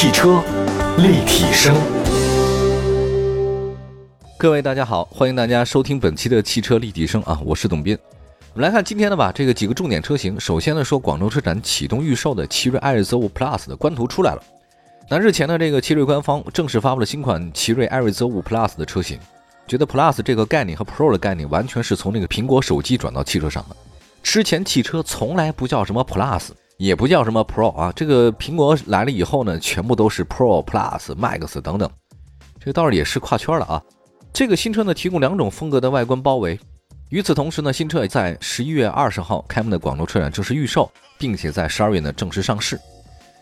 汽车立体声，各位大家好，欢迎大家收听本期的汽车立体声啊，我是董斌。我们来看今天的吧，这个几个重点车型。首先呢，说广州车展启动预售的奇瑞艾瑞泽五 Plus 的官图出来了。那日前呢，这个奇瑞官方正式发布了新款奇瑞艾瑞泽五 Plus 的车型。觉得 Plus 这个概念和 Pro 的概念完全是从那个苹果手机转到汽车上的。之前汽车从来不叫什么 Plus，也不叫什么 Pro 啊。这个苹果来了以后呢，全部都是 Pro、Plus、Max 等等。这个倒是也是跨圈了啊。这个新车呢，提供两种风格的外观包围。与此同时呢，新车也在十一月二十号开幕的广州车展正式预售，并且在十二月呢正式上市。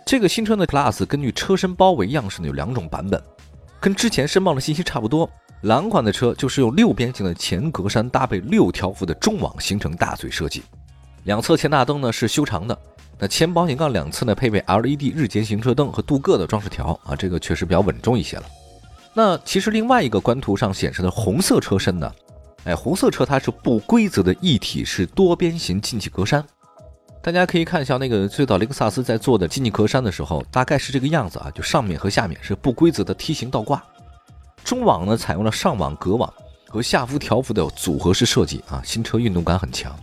这个新车的 Plus 根据车身包围样式呢有两种版本，跟之前申报的信息差不多。蓝款的车就是用六边形的前格栅搭配六条幅的中网形成大嘴设计，两侧前大灯呢是修长的，那前保险杠两侧呢配备 LED 日间行车灯和镀铬的装饰条啊，这个确实比较稳重一些了。那其实另外一个官图上显示的红色车身呢，哎，红色车它是不规则的一体式多边形进气格栅，大家可以看一下那个最早雷克萨斯在做的进气格栅的时候，大概是这个样子啊，就上面和下面是不规则的梯形倒挂。中网呢采用了上网格网和下幅条幅的组合式设计啊，新车运动感很强。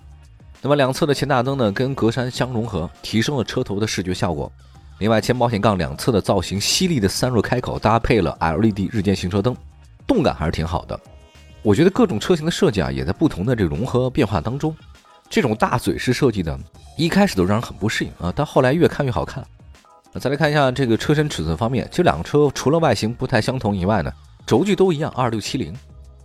那么两侧的前大灯呢跟格栅相融合，提升了车头的视觉效果。另外前保险杠两侧的造型犀利的散热开口搭配了 LED 日间行车灯，动感还是挺好的。我觉得各种车型的设计啊也在不同的这融合变化当中。这种大嘴式设计呢，一开始都让人很不适应啊，但后来越看越好看。再来看一下这个车身尺寸方面，这两个车除了外形不太相同以外呢。轴距都一样，二六七零，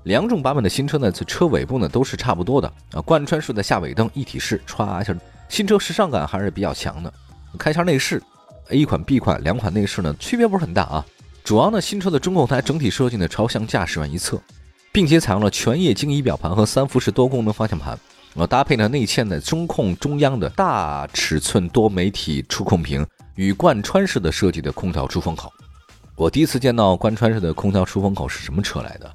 两种版本的新车呢，这车尾部呢都是差不多的啊。贯穿式的下尾灯一体式，歘一下，新车时尚感还是比较强的。开箱内饰，A 款、B 款两款内饰呢区别不是很大啊。主要呢，新车的中控台整体设计呢朝向驾驶员一侧，并且采用了全液晶仪表盘和三辐式多功能方向盘，呃，搭配呢内嵌的中控中央的大尺寸多媒体触控屏与贯穿式的设计的空调出风口。我第一次见到贯穿式的空调出风口是什么车来的？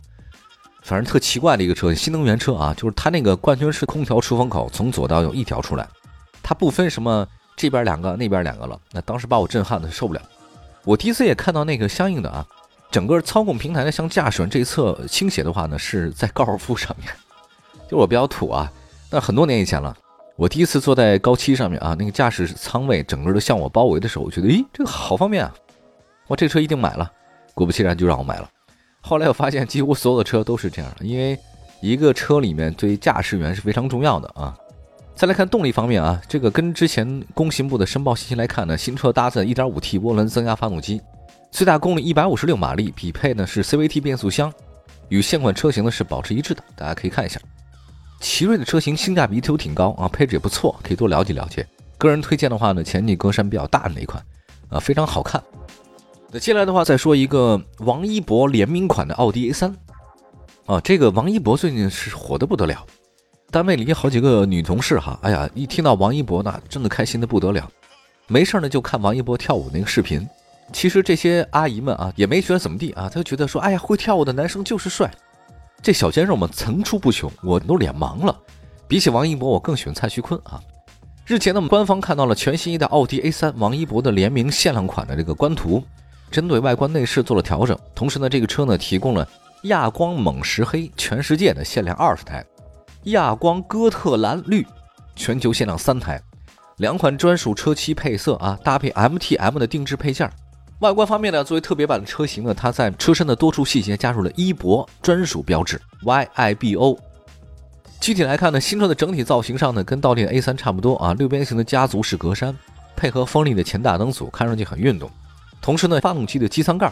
反正特奇怪的一个车，新能源车啊，就是它那个贯穿式空调出风口从左到右一条出来，它不分什么这边两个那边两个了。那当时把我震撼的受不了。我第一次也看到那个相应的啊，整个操控平台呢向驾驶员这一侧倾斜的话呢，是在高尔夫上面。就我比较土啊，那很多年以前了。我第一次坐在高七上面啊，那个驾驶舱位整个都向我包围的时候，我觉得，咦，这个好方便啊。我这车一定买了，果不其然就让我买了。后来我发现几乎所有的车都是这样的，因为一个车里面对驾驶员是非常重要的啊。再来看动力方面啊，这个跟之前工信部的申报信息来看呢，新车搭载 1.5T 涡轮增压发动机，最大功率156马力，匹配呢是 CVT 变速箱，与现款车型呢是保持一致的。大家可以看一下，奇瑞的车型性价比都挺高啊，配置也不错，可以多了解了解。个人推荐的话呢，前进格栅比较大的那一款啊，非常好看。那接下来的话，再说一个王一博联名款的奥迪 A 三啊，这个王一博最近是火的不得了，单位里好几个女同事哈，哎呀，一听到王一博呢，真的开心的不得了，没事呢就看王一博跳舞那个视频。其实这些阿姨们啊，也没觉得怎么地啊，她就觉得说，哎呀，会跳舞的男生就是帅，这小鲜肉们层出不穷，我都脸盲了。比起王一博，我更喜欢蔡徐坤啊。日前呢，我们官方看到了全新一代奥迪 A 三王一博的联名限量款的这个官图。针对外观内饰做了调整，同时呢，这个车呢提供了亚光锰石黑全世界的限量二十台，亚光哥特蓝绿全球限量三台，两款专属车漆配色啊，搭配 MTM 的定制配件。外观方面呢，作为特别版的车型呢，它在车身的多处细节加入了一博专属标志 YIBO。具体来看呢，新车的整体造型上呢，跟倒立 A 三差不多啊，六边形的家族式格栅，配合锋利的前大灯组，看上去很运动。同时呢，发动机的机舱盖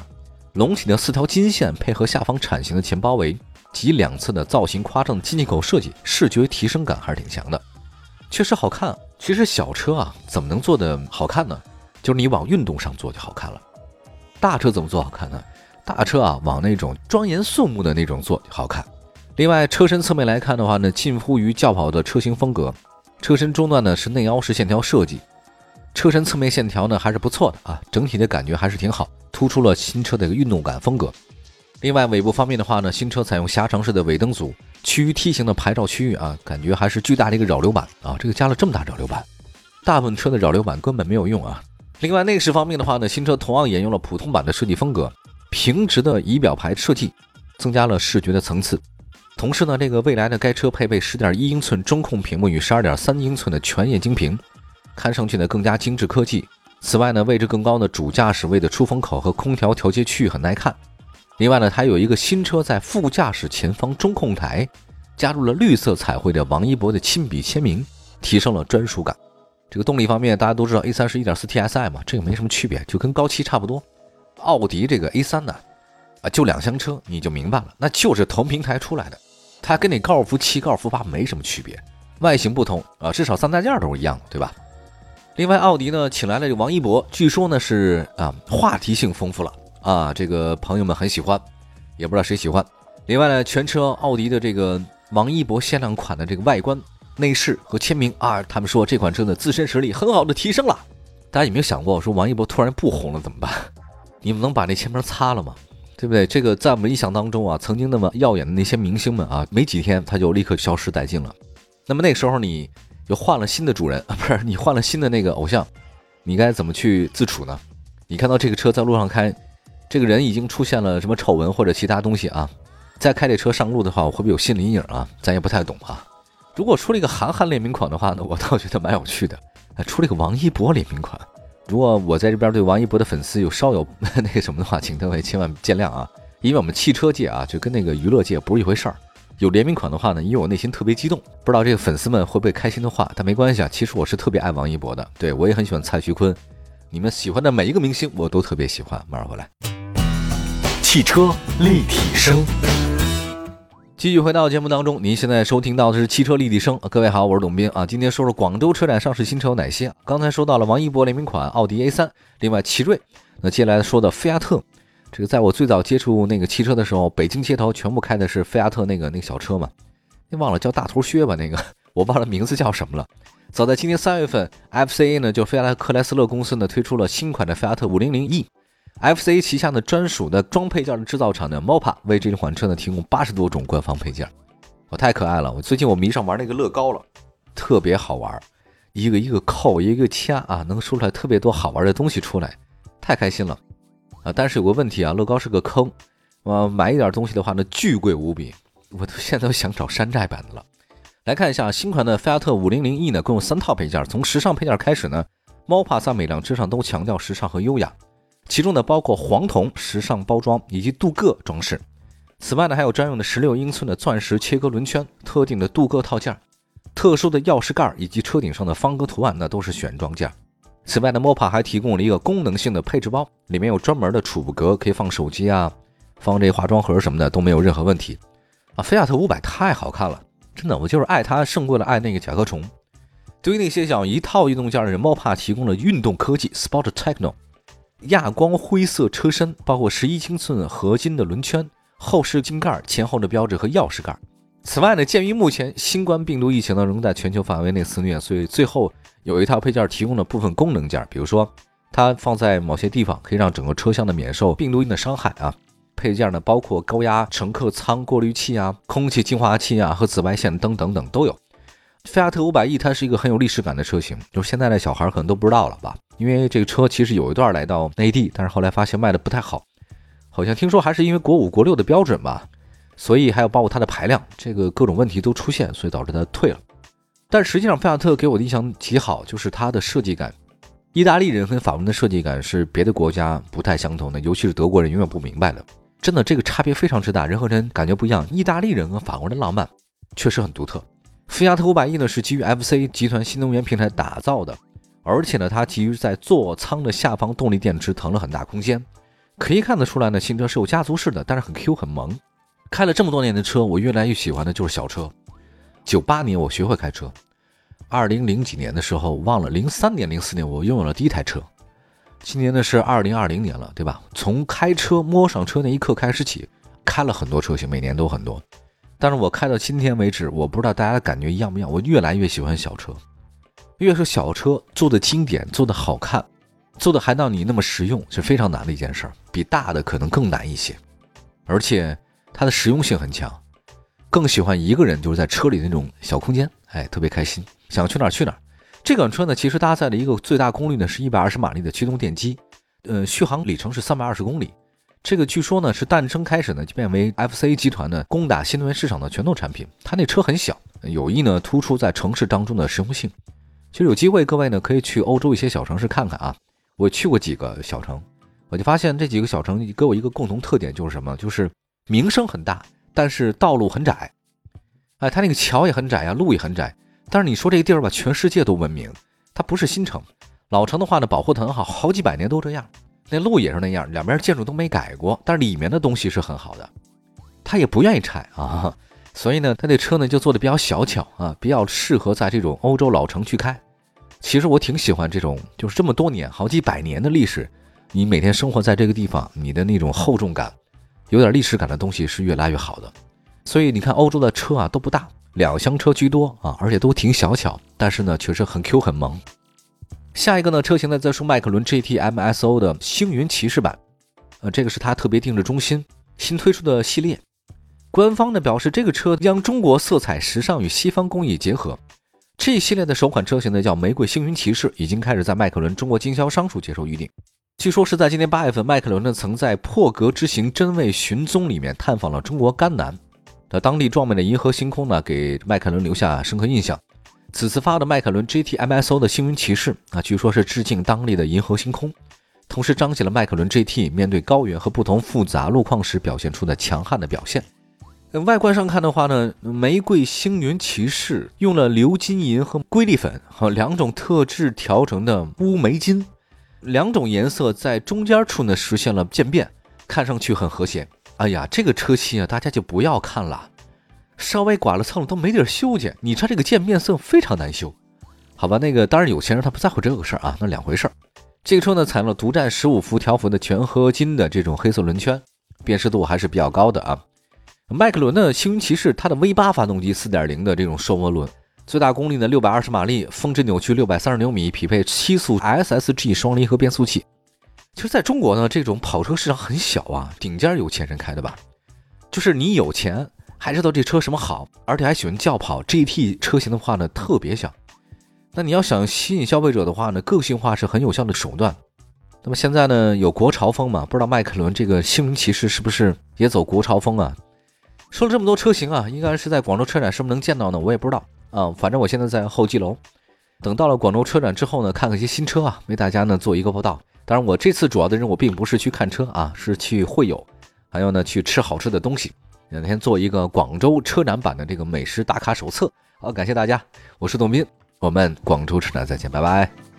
隆起的四条金线，配合下方铲形的前包围及两侧的造型夸张的进气口设计，视觉提升感还是挺强的，确实好看。其实小车啊，怎么能做的好看呢？就是你往运动上做就好看了。大车怎么做好看呢？大车啊，往那种庄严肃穆的那种做好看。另外，车身侧面来看的话呢，近乎于轿跑的车型风格，车身中段呢是内凹式线条设计。车身侧面线条呢还是不错的啊，整体的感觉还是挺好，突出了新车的一个运动感风格。另外尾部方面的话呢，新车采用狭长式的尾灯组，趋于梯形的牌照区域啊，感觉还是巨大的一个扰流板啊，这个加了这么大扰流板，大部分车的扰流板根本没有用啊，另外内饰方面的话呢，新车同样沿用了普通版的设计风格，平直的仪表盘设计，增加了视觉的层次。同时呢，这个未来的该车配备10.1英寸中控屏幕与12.3英寸的全液晶屏，看上去呢更加精致科技。此外呢，位置更高的主驾驶位的出风口和空调调节区域很耐看。另外呢，它有一个新车在副驾驶前方中控台加入了绿色彩绘的王一博的亲笔签名，提升了专属感。这个动力方面，大家都知道 A3 是一点四 TSI 嘛，这个没什么区别，就跟高七差不多。奥迪这个 A3 呢，啊，就两厢车，你就明白了，那就是同平台出来的，它跟你高尔夫七、高尔夫八没什么区别，外形不同啊，至少三大件都是一样的，对吧？另外，奥迪呢请来了这个王一博，据说呢是啊话题性丰富了啊，这个朋友们很喜欢，也不知道谁喜欢。另外呢，全车奥迪的这个王一博限量款的这个外观、内饰和签名啊，他们说这款车的自身实力很好的提升了。大家有没有想过，说王一博突然不红了怎么办？你们能把那签名擦了吗？对不对？这个在我们印象当中啊，曾经那么耀眼的那些明星们啊，没几天他就立刻消失殆尽了。那么那时候你。又换了新的主人啊，不是你换了新的那个偶像，你该怎么去自处呢？你看到这个车在路上开，这个人已经出现了什么丑闻或者其他东西啊？再开这车上路的话，我会不会有心理阴影啊？咱也不太懂啊。如果出了一个韩寒联名款的话呢，我倒觉得蛮有趣的。出了一个王一博联名款，如果我在这边对王一博的粉丝有稍有 那个什么的话，请各位千万见谅啊，因为我们汽车界啊，就跟那个娱乐界不是一回事儿。有联名款的话呢，因为我内心特别激动，不知道这个粉丝们会不会开心的话，但没关系啊。其实我是特别爱王一博的，对我也很喜欢蔡徐坤，你们喜欢的每一个明星我都特别喜欢。马上回来，汽车立体声，继续回到节目当中，您现在收听到的是汽车立体声。各位好，我是董斌啊。今天说说广州车展上市新车有哪些？刚才说到了王一博联名款奥迪 A3，另外奇瑞，那接下来说的菲亚特。这个在我最早接触那个汽车的时候，北京街头全部开的是菲亚特那个那个小车嘛，你忘了叫大头靴吧？那个我忘了名字叫什么了。早在今年三月份，FCA 呢就菲亚特克莱斯勒公司呢推出了新款的菲亚特 500e，FCA 旗下的专属的装配件的制造厂呢 MOPA 为这款车呢提供八十多种官方配件，我太可爱了。我最近我迷上玩那个乐高了，特别好玩，一个一个扣，一个掐啊，能说出来特别多好玩的东西出来，太开心了。啊，但是有个问题啊，乐高是个坑，啊，买一点东西的话呢，巨贵无比，我都 现在都想找山寨版的了。来看一下新款的菲亚特 500e 呢，共有三套配件，从时尚配件开始呢，猫帕萨每辆车上都强调时尚和优雅，其中呢包括黄铜时尚包装以及镀铬装饰。此外呢，还有专用的16英寸的钻石切割轮圈、特定的镀铬套件、特殊的钥匙盖以及车顶上的方格图案，那都是选装件。此外呢，MOPA 还提供了一个功能性的配置包，里面有专门的储物格，可以放手机啊，放这化妆盒什么的都没有任何问题。啊，菲亚特五百太好看了，真的，我就是爱它胜过了爱那个甲壳虫。对于那些想一套运动件的人，MOPA 提供了运动科技 Sport Techno，亚光灰色车身，包括十一英寸合金的轮圈、后视镜盖、前后的标志和钥匙盖。此外呢，鉴于目前新冠病毒疫情呢仍在全球范围内肆虐，所以最后。有一套配件提供了部分功能件，比如说它放在某些地方可以让整个车厢的免受病毒的伤害啊。配件呢包括高压乘客舱过滤器啊、空气净化器啊和紫外线灯等等都有。菲亚特五百 E 它是一个很有历史感的车型，就是现在的小孩可能都不知道了吧？因为这个车其实有一段来到内地，但是后来发现卖的不太好，好像听说还是因为国五国六的标准吧，所以还有包括它的排量，这个各种问题都出现，所以导致它退了。但实际上，菲亚特给我的印象极好，就是它的设计感。意大利人跟法国人的设计感是别的国家不太相同的，尤其是德国人永远不明白的。真的，这个差别非常之大，人和人感觉不一样。意大利人和法国人的浪漫确实很独特。菲亚特五百 E 呢是基于 FC 集团新能源平台打造的，而且呢，它基于在座舱的下方动力电池腾了很大空间，可以看得出来呢，新车是有家族式的，但是很 Q 很萌。开了这么多年的车，我越来越喜欢的就是小车。九八年我学会开车，二零零几年的时候忘了，零三年、零四年我拥有了第一台车。今年呢是二零二零年了，对吧？从开车摸上车那一刻开始起，开了很多车型，每年都很多。但是我开到今天为止，我不知道大家的感觉一样不一样。我越来越喜欢小车，越是小车做的经典、做的好看、做的还让你那么实用，是非常难的一件事儿，比大的可能更难一些。而且它的实用性很强。更喜欢一个人，就是在车里那种小空间，哎，特别开心，想去哪儿去哪儿。这款车呢，其实搭载了一个最大功率呢是一百二十马力的驱动电机，呃，续航里程是三百二十公里。这个据说呢是诞生开始呢就变为 FCA 集团的攻打新能源市场的拳头产品。它那车很小，有意呢突出在城市当中的实用性。其实有机会各位呢可以去欧洲一些小城市看看啊。我去过几个小城，我就发现这几个小城给我一个共同特点就是什么？就是名声很大，但是道路很窄。哎，它那个桥也很窄呀，路也很窄。但是你说这个地儿吧，全世界都闻名，它不是新城。老城的话呢，保护得很好，好几百年都这样。那路也是那样，两边建筑都没改过，但是里面的东西是很好的，他也不愿意拆啊，所以呢，他那车呢就做的比较小巧啊，比较适合在这种欧洲老城去开。其实我挺喜欢这种，就是这么多年、好几百年的历史，你每天生活在这个地方，你的那种厚重感，有点历史感的东西是越来越好的。所以你看，欧洲的车啊都不大，两厢车居多啊，而且都挺小巧，但是呢，确实很 Q 很萌。下一个呢，车型呢再说迈凯伦 GT MSO 的星云骑士版，呃，这个是它特别定制中心新推出的系列。官方呢表示，这个车将中国色彩、时尚与西方工艺结合。这一系列的首款车型呢叫玫瑰星云骑士，已经开始在迈凯伦中国经销商处接受预定。据说是在今年八月份，迈凯伦呢曾在破格之行真味寻踪里面探访了中国甘南，的当地壮美的银河星空呢给迈凯伦留下深刻印象。此次发的迈凯伦 GT MSO 的星云骑士啊，据说是致敬当地的银河星空，同时彰显了迈凯伦 GT 面对高原和不同复杂路况时表现出的强悍的表现。外观上看的话呢，玫瑰星云骑士用了鎏金银和瑰丽粉和两种特制调成的乌梅金，两种颜色在中间处呢实现了渐变，看上去很和谐。哎呀，这个车漆啊，大家就不要看了。稍微剐了蹭了都没地儿修去，你看这个渐变色非常难修，好吧？那个当然有钱人他不在乎这个事儿啊，那两回事儿。这个车呢采用了独占十五伏条幅的全合金的这种黑色轮圈，辨识度还是比较高的啊。迈凯伦的星云骑士它的 V 八发动机四点零的这种双涡轮，最大功率呢六百二十马力，峰值扭矩六百三十牛米，匹配七速 SSG 双离合变速器。其实在中国呢，这种跑车市场很小啊，顶尖有钱人开的吧，就是你有钱。还知道这车什么好，而且还喜欢轿跑 GT 车型的话呢，特别香。那你要想吸引消费者的话呢，个性化是很有效的手段。那么现在呢，有国潮风嘛？不知道迈凯伦这个星云骑士是不是也走国潮风啊？说了这么多车型啊，应该是在广州车展是不是能见到呢？我也不知道啊。反正我现在在候机楼，等到了广州车展之后呢，看看一些新车啊，为大家呢做一个报道。当然，我这次主要的任务并不是去看车啊，是去会友，还有呢去吃好吃的东西。两天做一个广州车展版的这个美食打卡手册，好，感谢大家，我是董斌，我们广州车展再见，拜拜。